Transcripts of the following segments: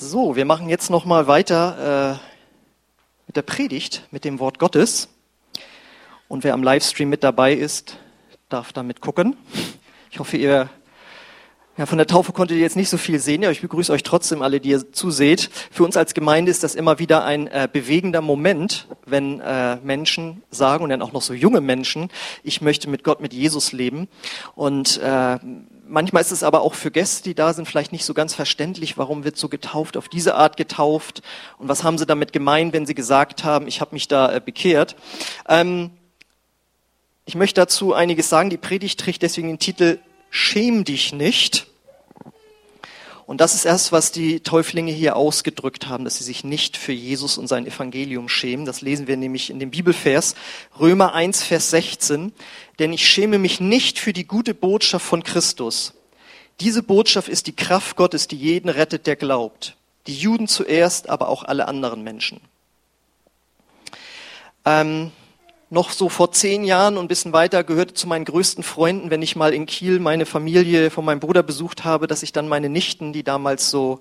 So, wir machen jetzt noch mal weiter äh, mit der Predigt, mit dem Wort Gottes. Und wer am Livestream mit dabei ist, darf damit gucken. Ich hoffe, ihr ja, von der Taufe konntet ihr jetzt nicht so viel sehen, aber ich begrüße euch trotzdem alle, die ihr zuseht. Für uns als Gemeinde ist das immer wieder ein äh, bewegender Moment, wenn äh, Menschen sagen, und dann auch noch so junge Menschen, ich möchte mit Gott, mit Jesus leben. Und äh, manchmal ist es aber auch für Gäste, die da sind, vielleicht nicht so ganz verständlich, warum wird so getauft, auf diese Art getauft und was haben sie damit gemeint, wenn sie gesagt haben, ich habe mich da äh, bekehrt. Ähm, ich möchte dazu einiges sagen. Die Predigt trägt deswegen den Titel Schäm dich nicht. Und das ist erst, was die Täuflinge hier ausgedrückt haben, dass sie sich nicht für Jesus und sein Evangelium schämen. Das lesen wir nämlich in dem Bibelvers Römer 1, Vers 16. Denn ich schäme mich nicht für die gute Botschaft von Christus. Diese Botschaft ist die Kraft Gottes, die jeden rettet, der glaubt. Die Juden zuerst, aber auch alle anderen Menschen. Ähm, noch so vor zehn Jahren und ein bisschen weiter gehörte zu meinen größten Freunden, wenn ich mal in Kiel meine Familie von meinem Bruder besucht habe, dass ich dann meine Nichten, die damals so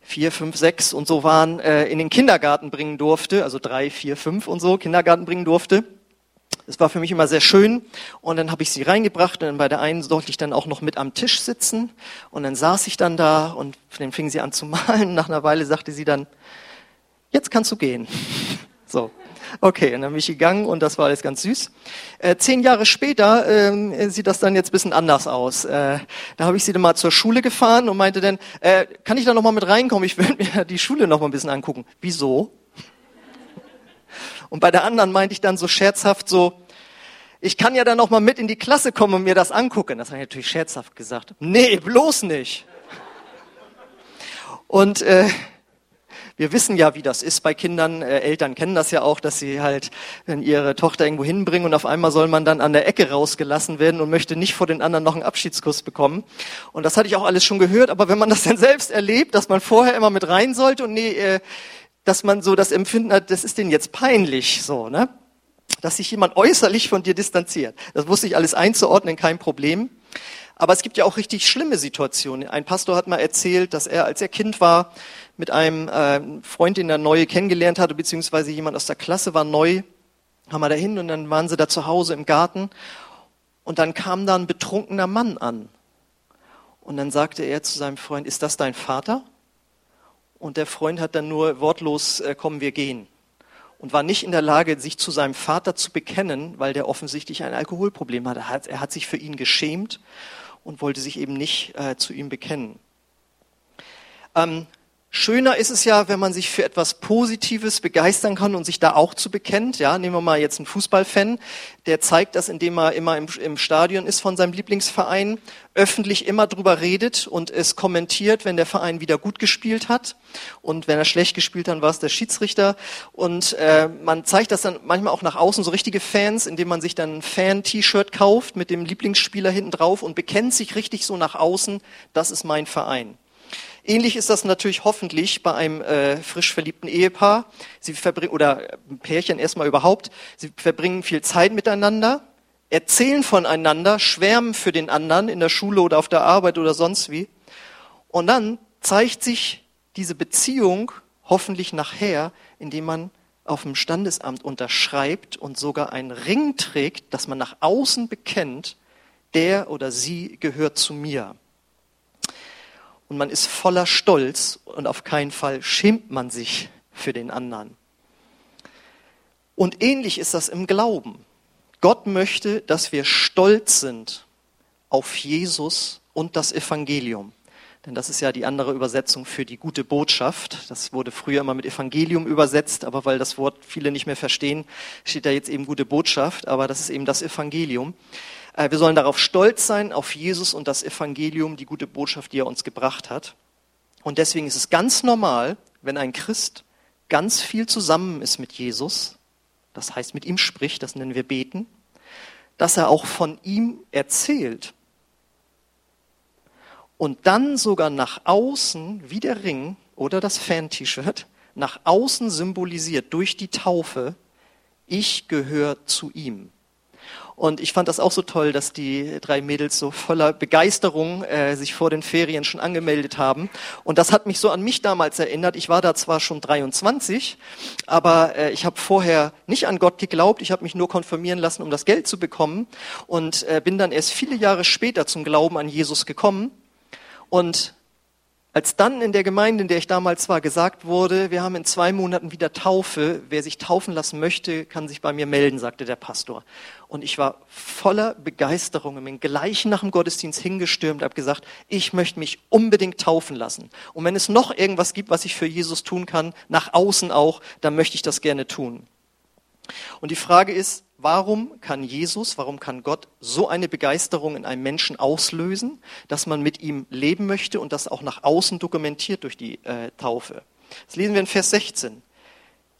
vier, fünf, sechs und so waren, äh, in den Kindergarten bringen durfte, also drei, vier, fünf und so, Kindergarten bringen durfte. Es war für mich immer sehr schön und dann habe ich sie reingebracht und dann bei der einen sollte ich dann auch noch mit am Tisch sitzen und dann saß ich dann da und dann fing sie an zu malen. Nach einer Weile sagte sie dann, jetzt kannst du gehen. So. Okay, und dann bin ich gegangen und das war alles ganz süß. Äh, zehn Jahre später äh, sieht das dann jetzt bisschen anders aus. Äh, da habe ich sie dann mal zur Schule gefahren und meinte dann, äh, kann ich da noch mal mit reinkommen? Ich will mir die Schule noch mal ein bisschen angucken. Wieso? Und bei der anderen meinte ich dann so scherzhaft so, ich kann ja dann noch mal mit in die Klasse kommen und mir das angucken. Das habe ich natürlich scherzhaft gesagt. Nee, bloß nicht. Und äh, wir wissen ja, wie das ist bei Kindern. Äh, Eltern kennen das ja auch, dass sie halt wenn ihre Tochter irgendwo hinbringen und auf einmal soll man dann an der Ecke rausgelassen werden und möchte nicht vor den anderen noch einen Abschiedskuss bekommen. Und das hatte ich auch alles schon gehört. Aber wenn man das dann selbst erlebt, dass man vorher immer mit rein sollte und nee, äh, dass man so das Empfinden hat, das ist denen jetzt peinlich, so, ne? Dass sich jemand äußerlich von dir distanziert. Das wusste ich alles einzuordnen, kein Problem. Aber es gibt ja auch richtig schlimme Situationen. Ein Pastor hat mal erzählt, dass er, als er Kind war, mit einem äh, Freund, den er neu kennengelernt hatte, beziehungsweise jemand aus der Klasse war neu, haben wir dahin und dann waren sie da zu Hause im Garten und dann kam da ein betrunkener Mann an. Und dann sagte er zu seinem Freund, ist das dein Vater? Und der Freund hat dann nur wortlos, äh, kommen wir gehen. Und war nicht in der Lage, sich zu seinem Vater zu bekennen, weil der offensichtlich ein Alkoholproblem hatte. Er hat sich für ihn geschämt und wollte sich eben nicht äh, zu ihm bekennen. Ähm, Schöner ist es ja, wenn man sich für etwas Positives begeistern kann und sich da auch zu bekennt. Ja, nehmen wir mal jetzt einen Fußballfan, der zeigt das, indem er immer im, im Stadion ist von seinem Lieblingsverein, öffentlich immer drüber redet und es kommentiert, wenn der Verein wieder gut gespielt hat und wenn er schlecht gespielt hat, war es der Schiedsrichter und äh, man zeigt das dann manchmal auch nach außen so richtige Fans, indem man sich dann ein Fan-T-Shirt kauft mit dem Lieblingsspieler hinten drauf und bekennt sich richtig so nach außen, das ist mein Verein. Ähnlich ist das natürlich hoffentlich bei einem äh, frisch verliebten Ehepaar. Sie verbringen oder ein Pärchen erstmal überhaupt. Sie verbringen viel Zeit miteinander, erzählen voneinander, schwärmen für den anderen in der Schule oder auf der Arbeit oder sonst wie. Und dann zeigt sich diese Beziehung hoffentlich nachher, indem man auf dem Standesamt unterschreibt und sogar einen Ring trägt, dass man nach außen bekennt, der oder sie gehört zu mir und man ist voller Stolz und auf keinen Fall schämt man sich für den anderen. Und ähnlich ist das im Glauben. Gott möchte, dass wir stolz sind auf Jesus und das Evangelium. Denn das ist ja die andere Übersetzung für die gute Botschaft. Das wurde früher immer mit Evangelium übersetzt, aber weil das Wort viele nicht mehr verstehen, steht da jetzt eben gute Botschaft, aber das ist eben das Evangelium. Äh, wir sollen darauf stolz sein, auf Jesus und das Evangelium, die gute Botschaft, die er uns gebracht hat. Und deswegen ist es ganz normal, wenn ein Christ ganz viel zusammen ist mit Jesus, das heißt mit ihm spricht, das nennen wir beten, dass er auch von ihm erzählt. Und dann sogar nach außen, wie der Ring oder das Fan-T-Shirt, nach außen symbolisiert durch die Taufe, ich gehöre zu ihm. Und ich fand das auch so toll, dass die drei Mädels so voller Begeisterung äh, sich vor den Ferien schon angemeldet haben. Und das hat mich so an mich damals erinnert. Ich war da zwar schon 23, aber äh, ich habe vorher nicht an Gott geglaubt. Ich habe mich nur konfirmieren lassen, um das Geld zu bekommen. Und äh, bin dann erst viele Jahre später zum Glauben an Jesus gekommen. Und als dann in der Gemeinde, in der ich damals war, gesagt wurde, wir haben in zwei Monaten wieder Taufe, wer sich taufen lassen möchte, kann sich bei mir melden, sagte der Pastor. Und ich war voller Begeisterung und bin gleich nach dem Gottesdienst hingestürmt, habe gesagt, ich möchte mich unbedingt taufen lassen. Und wenn es noch irgendwas gibt, was ich für Jesus tun kann, nach außen auch, dann möchte ich das gerne tun. Und die Frage ist, Warum kann Jesus, warum kann Gott so eine Begeisterung in einem Menschen auslösen, dass man mit ihm leben möchte und das auch nach außen dokumentiert durch die äh, Taufe? Das lesen wir in Vers 16.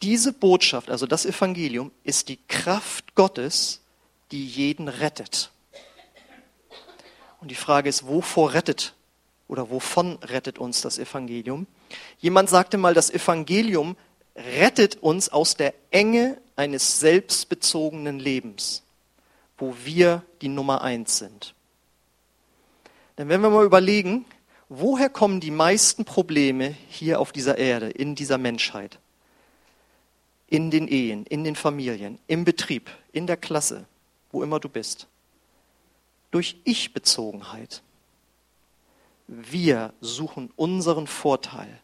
Diese Botschaft, also das Evangelium, ist die Kraft Gottes, die jeden rettet. Und die Frage ist, wovor rettet oder wovon rettet uns das Evangelium? Jemand sagte mal, das Evangelium rettet uns aus der Enge eines selbstbezogenen Lebens, wo wir die Nummer eins sind. Denn wenn wir mal überlegen, woher kommen die meisten Probleme hier auf dieser Erde, in dieser Menschheit? In den Ehen, in den Familien, im Betrieb, in der Klasse, wo immer du bist. Durch Ich-Bezogenheit. Wir suchen unseren Vorteil.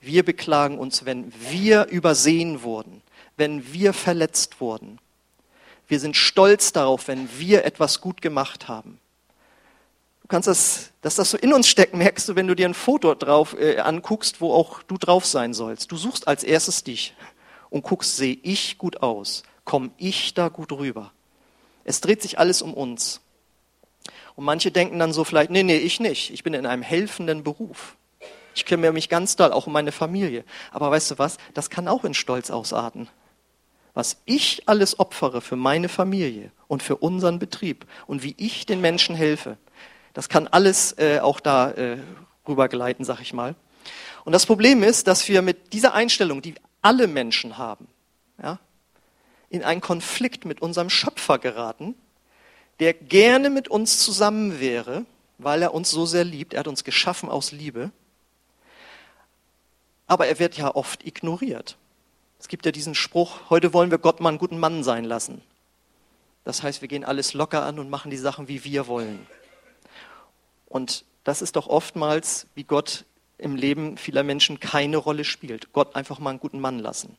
Wir beklagen uns, wenn wir übersehen wurden, wenn wir verletzt wurden. Wir sind stolz darauf, wenn wir etwas gut gemacht haben. Du kannst das, dass das so in uns steckt, merkst du, wenn du dir ein Foto drauf äh, anguckst, wo auch du drauf sein sollst. Du suchst als erstes dich und guckst, sehe ich gut aus? Komme ich da gut rüber? Es dreht sich alles um uns. Und manche denken dann so vielleicht, nee, nee, ich nicht. Ich bin in einem helfenden Beruf. Ich kümmere mich ganz doll, auch um meine Familie. Aber weißt du was? Das kann auch in Stolz ausarten was ich alles opfere für meine Familie und für unseren Betrieb und wie ich den Menschen helfe. Das kann alles äh, auch da äh, rübergleiten, sag ich mal. Und das Problem ist, dass wir mit dieser Einstellung, die alle Menschen haben, ja, in einen Konflikt mit unserem Schöpfer geraten, der gerne mit uns zusammen wäre, weil er uns so sehr liebt. Er hat uns geschaffen aus Liebe. Aber er wird ja oft ignoriert. Es gibt ja diesen Spruch, heute wollen wir Gott mal einen guten Mann sein lassen. Das heißt, wir gehen alles locker an und machen die Sachen, wie wir wollen. Und das ist doch oftmals, wie Gott im Leben vieler Menschen keine Rolle spielt. Gott einfach mal einen guten Mann lassen.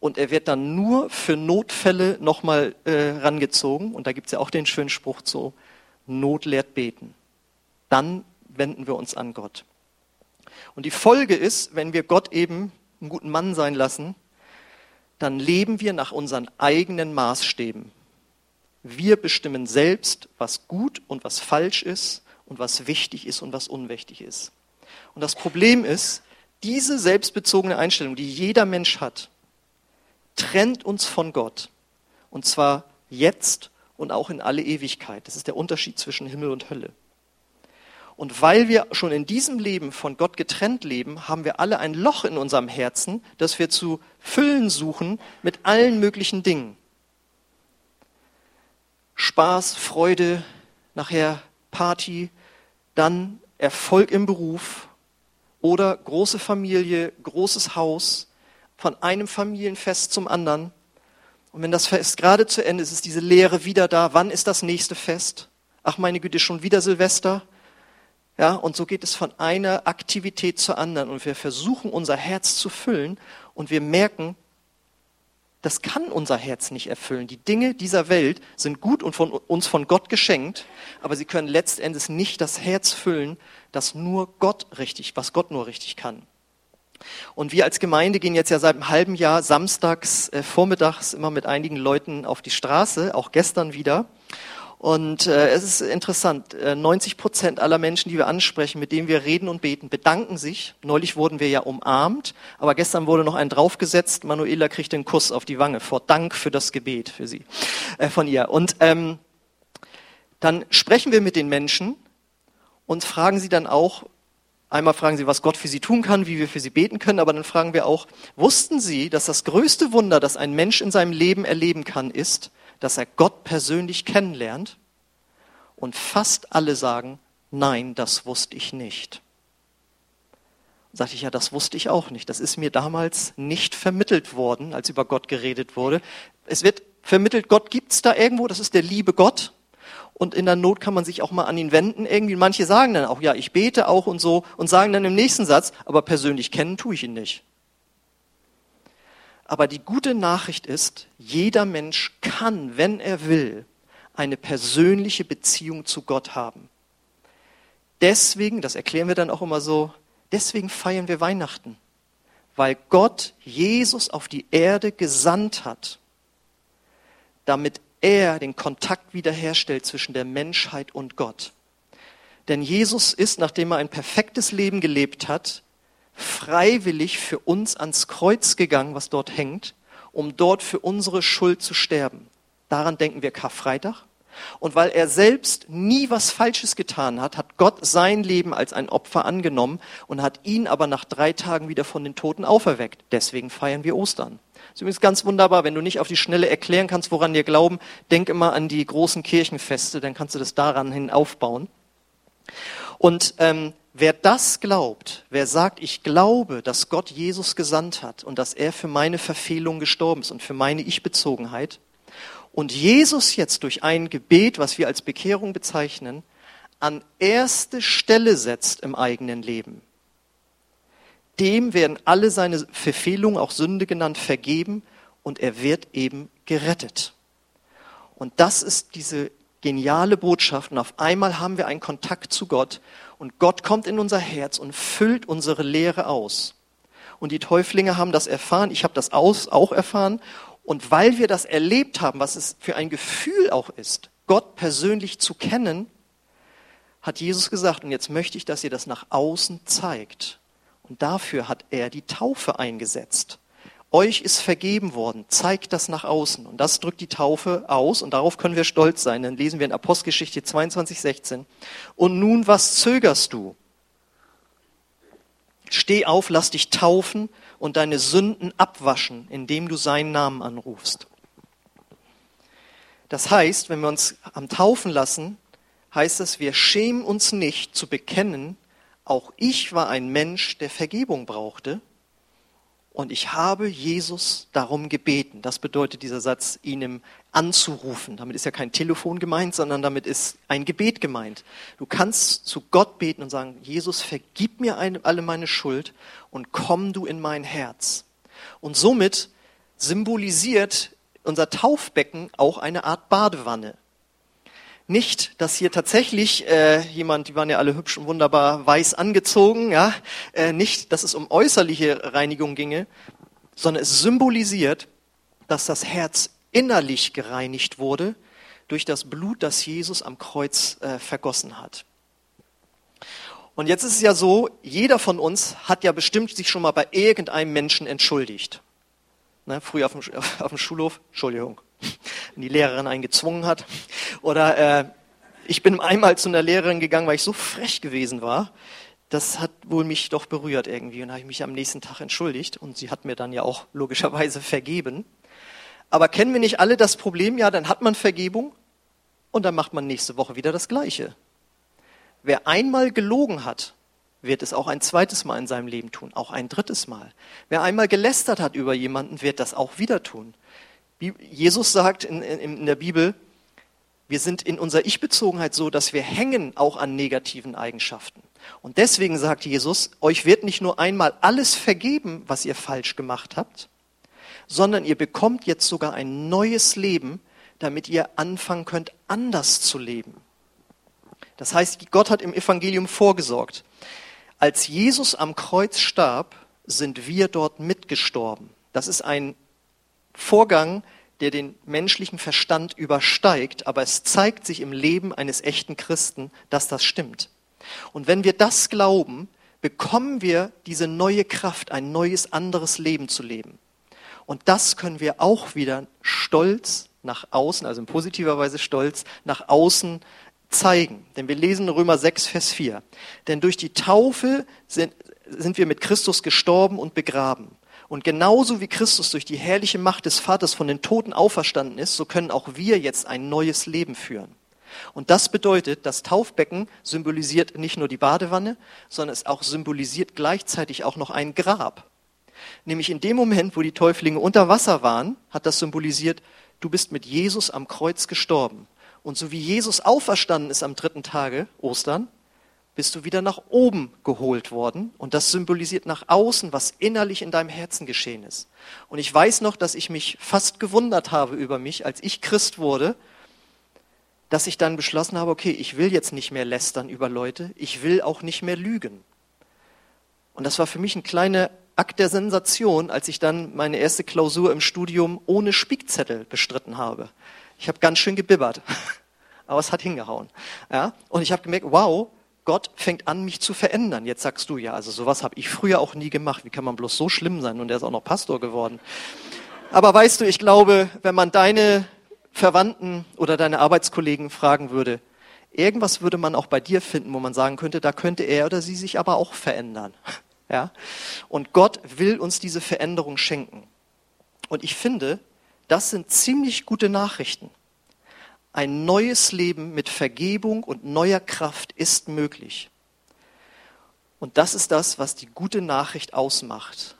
Und er wird dann nur für Notfälle nochmal äh, rangezogen. Und da gibt es ja auch den schönen Spruch so, Not lehrt beten. Dann wenden wir uns an Gott. Und die Folge ist, wenn wir Gott eben einen guten Mann sein lassen, dann leben wir nach unseren eigenen Maßstäben. Wir bestimmen selbst, was gut und was falsch ist und was wichtig ist und was unwichtig ist. Und das Problem ist, diese selbstbezogene Einstellung, die jeder Mensch hat, trennt uns von Gott. Und zwar jetzt und auch in alle Ewigkeit. Das ist der Unterschied zwischen Himmel und Hölle. Und weil wir schon in diesem Leben von Gott getrennt leben, haben wir alle ein Loch in unserem Herzen, das wir zu füllen suchen mit allen möglichen Dingen. Spaß, Freude, nachher Party, dann Erfolg im Beruf oder große Familie, großes Haus, von einem Familienfest zum anderen. Und wenn das Fest gerade zu Ende ist, ist diese Leere wieder da. Wann ist das nächste Fest? Ach meine Güte, schon wieder Silvester? Ja, und so geht es von einer Aktivität zur anderen und wir versuchen unser Herz zu füllen und wir merken, das kann unser Herz nicht erfüllen. Die Dinge dieser Welt sind gut und von uns von Gott geschenkt, aber sie können letztendlich nicht das Herz füllen, das nur Gott richtig, was Gott nur richtig kann. Und wir als Gemeinde gehen jetzt ja seit einem halben Jahr samstags äh, vormittags immer mit einigen Leuten auf die Straße, auch gestern wieder. Und äh, es ist interessant, äh, 90 Prozent aller Menschen, die wir ansprechen, mit denen wir reden und beten, bedanken sich. Neulich wurden wir ja umarmt, aber gestern wurde noch ein draufgesetzt. Manuela kriegt den Kuss auf die Wange vor Dank für das Gebet für sie, äh, von ihr. Und ähm, dann sprechen wir mit den Menschen und fragen sie dann auch, einmal fragen sie, was Gott für sie tun kann, wie wir für sie beten können, aber dann fragen wir auch, wussten sie, dass das größte Wunder, das ein Mensch in seinem Leben erleben kann, ist, dass er Gott persönlich kennenlernt und fast alle sagen, nein, das wusste ich nicht. Sagte ich, ja, das wusste ich auch nicht. Das ist mir damals nicht vermittelt worden, als über Gott geredet wurde. Es wird vermittelt, Gott gibt's da irgendwo, das ist der liebe Gott. Und in der Not kann man sich auch mal an ihn wenden. Irgendwie, manche sagen dann auch, ja, ich bete auch und so und sagen dann im nächsten Satz, aber persönlich kennen tue ich ihn nicht. Aber die gute Nachricht ist, jeder Mensch kann, wenn er will, eine persönliche Beziehung zu Gott haben. Deswegen, das erklären wir dann auch immer so, deswegen feiern wir Weihnachten. Weil Gott Jesus auf die Erde gesandt hat, damit er den Kontakt wiederherstellt zwischen der Menschheit und Gott. Denn Jesus ist, nachdem er ein perfektes Leben gelebt hat, freiwillig für uns ans Kreuz gegangen, was dort hängt, um dort für unsere Schuld zu sterben. Daran denken wir Karfreitag. Und weil er selbst nie was Falsches getan hat, hat Gott sein Leben als ein Opfer angenommen und hat ihn aber nach drei Tagen wieder von den Toten auferweckt. Deswegen feiern wir Ostern. Das ist übrigens ganz wunderbar, wenn du nicht auf die Schnelle erklären kannst, woran wir glauben, denk immer an die großen Kirchenfeste, dann kannst du das daran hin aufbauen. Und ähm, Wer das glaubt, wer sagt, ich glaube, dass Gott Jesus gesandt hat und dass er für meine Verfehlung gestorben ist und für meine Ich-Bezogenheit und Jesus jetzt durch ein Gebet, was wir als Bekehrung bezeichnen, an erste Stelle setzt im eigenen Leben, dem werden alle seine Verfehlungen, auch Sünde genannt, vergeben und er wird eben gerettet. Und das ist diese geniale Botschaft und auf einmal haben wir einen Kontakt zu Gott und Gott kommt in unser Herz und füllt unsere Lehre aus. Und die Täuflinge haben das erfahren, ich habe das auch erfahren. Und weil wir das erlebt haben, was es für ein Gefühl auch ist, Gott persönlich zu kennen, hat Jesus gesagt, und jetzt möchte ich, dass ihr das nach außen zeigt. Und dafür hat er die Taufe eingesetzt. Euch ist vergeben worden, zeigt das nach außen. Und das drückt die Taufe aus und darauf können wir stolz sein. Dann lesen wir in Apostelgeschichte 22, 16. Und nun, was zögerst du? Steh auf, lass dich taufen und deine Sünden abwaschen, indem du seinen Namen anrufst. Das heißt, wenn wir uns am Taufen lassen, heißt es, wir schämen uns nicht zu bekennen, auch ich war ein Mensch, der Vergebung brauchte und ich habe Jesus darum gebeten. Das bedeutet dieser Satz, ihn anzurufen. Damit ist ja kein Telefon gemeint, sondern damit ist ein Gebet gemeint. Du kannst zu Gott beten und sagen, Jesus, vergib mir alle meine Schuld und komm du in mein Herz. Und somit symbolisiert unser Taufbecken auch eine Art Badewanne nicht, dass hier tatsächlich äh, jemand, die waren ja alle hübsch und wunderbar weiß angezogen, ja, äh, nicht, dass es um äußerliche Reinigung ginge, sondern es symbolisiert, dass das Herz innerlich gereinigt wurde durch das Blut, das Jesus am Kreuz äh, vergossen hat. Und jetzt ist es ja so, jeder von uns hat ja bestimmt sich schon mal bei irgendeinem Menschen entschuldigt. Ne, früher auf dem, auf dem Schulhof, Entschuldigung, wenn die Lehrerin einen gezwungen hat. Oder äh, ich bin einmal zu einer Lehrerin gegangen, weil ich so frech gewesen war. Das hat wohl mich doch berührt irgendwie und habe ich mich am nächsten Tag entschuldigt und sie hat mir dann ja auch logischerweise vergeben. Aber kennen wir nicht alle das Problem? Ja, dann hat man Vergebung und dann macht man nächste Woche wieder das Gleiche. Wer einmal gelogen hat, wird es auch ein zweites Mal in seinem Leben tun, auch ein drittes Mal. Wer einmal gelästert hat über jemanden, wird das auch wieder tun. Jesus sagt in, in, in der Bibel, wir sind in unserer Ich-Bezogenheit so, dass wir hängen auch an negativen Eigenschaften. Und deswegen sagt Jesus, euch wird nicht nur einmal alles vergeben, was ihr falsch gemacht habt, sondern ihr bekommt jetzt sogar ein neues Leben, damit ihr anfangen könnt, anders zu leben. Das heißt, Gott hat im Evangelium vorgesorgt. Als Jesus am Kreuz starb, sind wir dort mitgestorben. Das ist ein Vorgang, der den menschlichen Verstand übersteigt, aber es zeigt sich im Leben eines echten Christen, dass das stimmt. Und wenn wir das glauben, bekommen wir diese neue Kraft, ein neues, anderes Leben zu leben. Und das können wir auch wieder stolz nach außen, also in positiver Weise stolz, nach außen zeigen. Denn wir lesen Römer 6, Vers 4. Denn durch die Taufe sind, sind wir mit Christus gestorben und begraben Und genauso wie Christus durch die herrliche Macht des Vaters von den Toten auferstanden ist, so können auch wir jetzt ein neues Leben führen. Und das bedeutet, das Taufbecken symbolisiert nicht nur die Badewanne, sondern es auch symbolisiert gleichzeitig auch noch ein Grab. Nämlich in dem Moment, wo die Täuflinge unter Wasser waren, hat das symbolisiert, du bist mit Jesus am Kreuz gestorben. Und so wie Jesus auferstanden ist am dritten Tage, Ostern, bist du wieder nach oben geholt worden. Und das symbolisiert nach außen, was innerlich in deinem Herzen geschehen ist. Und ich weiß noch, dass ich mich fast gewundert habe über mich, als ich Christ wurde, dass ich dann beschlossen habe, okay, ich will jetzt nicht mehr lästern über Leute, ich will auch nicht mehr lügen. Und das war für mich ein kleiner Akt der Sensation, als ich dann meine erste Klausur im Studium ohne Spickzettel bestritten habe. Ich habe ganz schön gebibbert, aber es hat hingehauen. Ja? Und ich habe gemerkt, wow, Gott fängt an, mich zu verändern. Jetzt sagst du, ja, also sowas habe ich früher auch nie gemacht. Wie kann man bloß so schlimm sein? Und er ist auch noch Pastor geworden. Aber weißt du, ich glaube, wenn man deine Verwandten oder deine Arbeitskollegen fragen würde, irgendwas würde man auch bei dir finden, wo man sagen könnte, da könnte er oder sie sich aber auch verändern. Ja? Und Gott will uns diese Veränderung schenken. Und ich finde, das sind ziemlich gute Nachrichten. Ein neues Leben mit Vergebung und neuer Kraft ist möglich. Und das ist das, was die gute Nachricht ausmacht.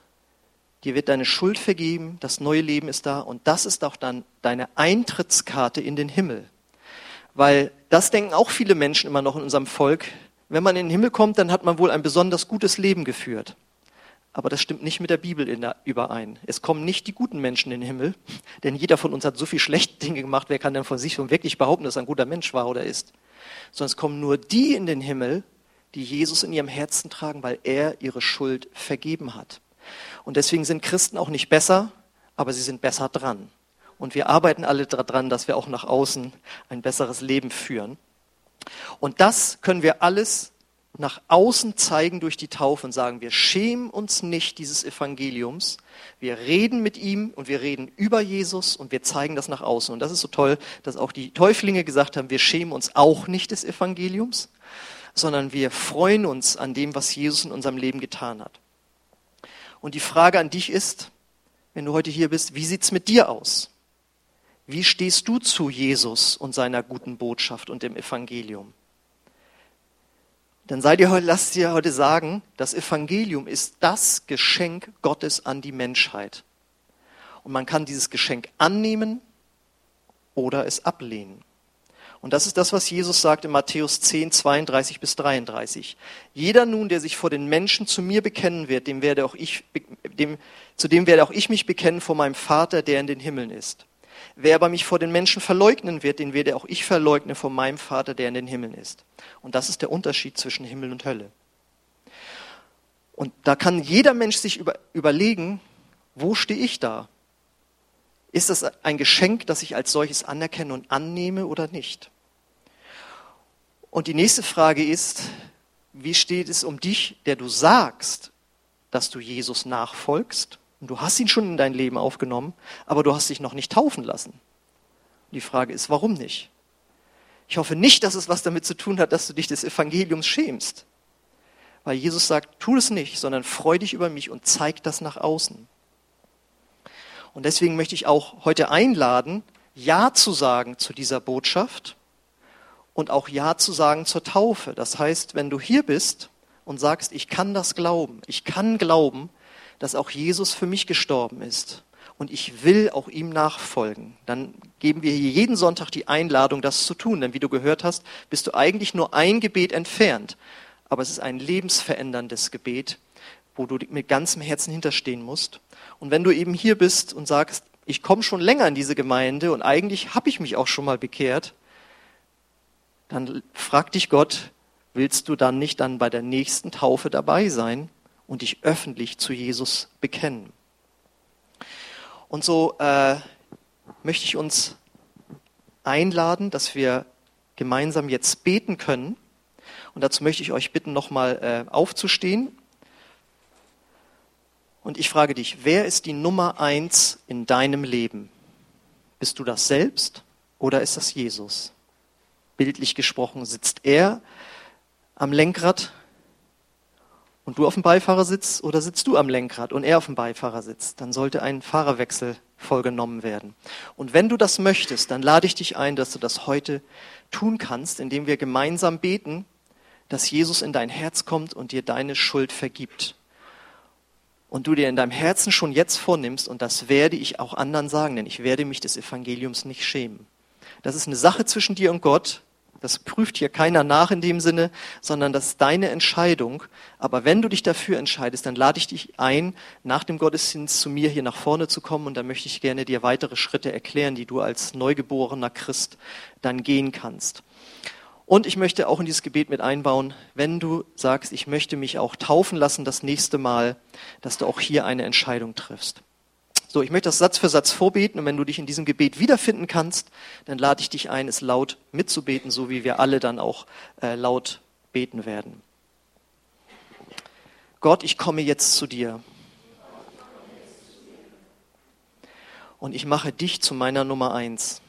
Dir wird deine Schuld vergeben, das neue Leben ist da und das ist auch dann deine Eintrittskarte in den Himmel. Weil das denken auch viele Menschen immer noch in unserem Volk. Wenn man in den Himmel kommt, dann hat man wohl ein besonders gutes Leben geführt. Aber das stimmt nicht mit der Bibel überein. Es kommen nicht die guten Menschen in den Himmel, denn jeder von uns hat so viel schlechte Dinge gemacht, wer kann denn von sich schon wirklich behaupten, dass er ein guter Mensch war oder ist? Sondern es kommen nur die in den Himmel, die Jesus in ihrem Herzen tragen, weil er ihre Schuld vergeben hat. Und deswegen sind Christen auch nicht besser, aber sie sind besser dran. Und wir arbeiten alle daran, dass wir auch nach außen ein besseres Leben führen. Und das können wir alles nach außen zeigen durch die Taufe und sagen, wir schämen uns nicht dieses Evangeliums. Wir reden mit ihm und wir reden über Jesus und wir zeigen das nach außen. Und das ist so toll, dass auch die Täuflinge gesagt haben, wir schämen uns auch nicht des Evangeliums, sondern wir freuen uns an dem, was Jesus in unserem Leben getan hat. Und die Frage an dich ist, wenn du heute hier bist, wie sieht's mit dir aus? Wie stehst du zu Jesus und seiner guten Botschaft und dem Evangelium? Dann sei dir heute, lass dir heute sagen, das Evangelium ist das Geschenk Gottes an die Menschheit. Und man kann dieses Geschenk annehmen oder es ablehnen. Und das ist das, was Jesus sagt in Matthäus 10, 32 bis 33. Jeder nun, der sich vor den Menschen zu mir bekennen wird, dem werde auch ich, dem, zu dem werde auch ich mich bekennen vor meinem Vater, der in den Himmeln ist. Wer aber mich vor den Menschen verleugnen wird, den werde auch ich verleugnen vor meinem Vater, der in den Himmeln ist. Und das ist der Unterschied zwischen Himmel und Hölle. Und da kann jeder Mensch sich über, überlegen, wo stehe ich da? Ist das ein Geschenk, das ich als solches anerkenne und annehme oder nicht? Und die nächste Frage ist, wie steht es um dich, der du sagst, dass du Jesus nachfolgst? Und du hast ihn schon in dein Leben aufgenommen, aber du hast dich noch nicht taufen lassen. Und die Frage ist, warum nicht? Ich hoffe nicht, dass es was damit zu tun hat, dass du dich des Evangeliums schämst. Weil Jesus sagt, tu es nicht, sondern freu dich über mich und zeig das nach außen. Und deswegen möchte ich auch heute einladen, Ja zu sagen zu dieser Botschaft und auch Ja zu sagen zur Taufe. Das heißt, wenn du hier bist und sagst, ich kann das glauben, ich kann glauben, dass auch Jesus für mich gestorben ist und ich will auch ihm nachfolgen, dann geben wir hier jeden Sonntag die Einladung, das zu tun. Denn wie du gehört hast, bist du eigentlich nur ein Gebet entfernt. Aber es ist ein lebensveränderndes Gebet, wo du mit ganzem Herzen hinterstehen musst. Und wenn du eben hier bist und sagst, ich komme schon länger in diese Gemeinde und eigentlich habe ich mich auch schon mal bekehrt, dann frag dich Gott, willst du dann nicht dann bei der nächsten Taufe dabei sein und dich öffentlich zu Jesus bekennen. Und so äh, möchte ich uns einladen, dass wir gemeinsam jetzt beten können. Und dazu möchte ich euch bitten, nochmal äh, aufzustehen. Und ich frage dich, wer ist die Nummer eins in deinem Leben? Bist du das selbst oder ist das Jesus? Bildlich gesprochen, sitzt er am Lenkrad und du auf dem Beifahrersitz oder sitzt du am Lenkrad und er auf dem Beifahrersitz, dann sollte ein Fahrerwechsel vollgenommen werden. Und wenn du das möchtest, dann lade ich dich ein, dass du das heute tun kannst, indem wir gemeinsam beten, dass Jesus in dein Herz kommt und dir deine Schuld vergibt. Und du dir in deinem Herzen schon jetzt vornimmst, und das werde ich auch anderen sagen, denn ich werde mich des Evangeliums nicht schämen. Das ist eine Sache zwischen dir und Gott, das prüft hier keiner nach in dem Sinne, sondern das ist deine Entscheidung. Aber wenn du dich dafür entscheidest, dann lade ich dich ein, nach dem Gottesdienst zu mir hier nach vorne zu kommen und dann möchte ich gerne dir weitere Schritte erklären, die du als neugeborener Christ dann gehen kannst. Und ich möchte auch in dieses Gebet mit einbauen, wenn du sagst, ich möchte mich auch taufen lassen das nächste Mal, dass du auch hier eine Entscheidung triffst. So, ich möchte das Satz für Satz vorbeten und wenn du dich in diesem Gebet wiederfinden kannst, dann lade ich dich ein, es laut mitzubeten, so wie wir alle dann auch äh, laut beten werden. Gott, ich komme jetzt zu dir. Und ich mache dich zu meiner Nummer eins.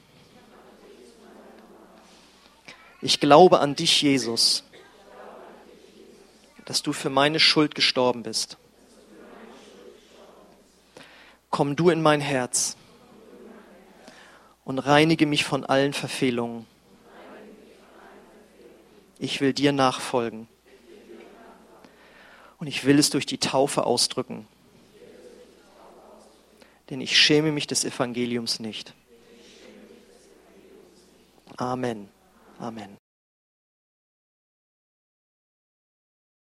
Ich glaube an dich, Jesus, dass du für meine Schuld gestorben bist komm du in mein Herz und reinige mich von allen Verfehlungen. Ich will dir nachfolgen. Und ich will es durch die Taufe ausdrücken. Denn ich schäme mich des Evangeliums nicht. Amen. Amen.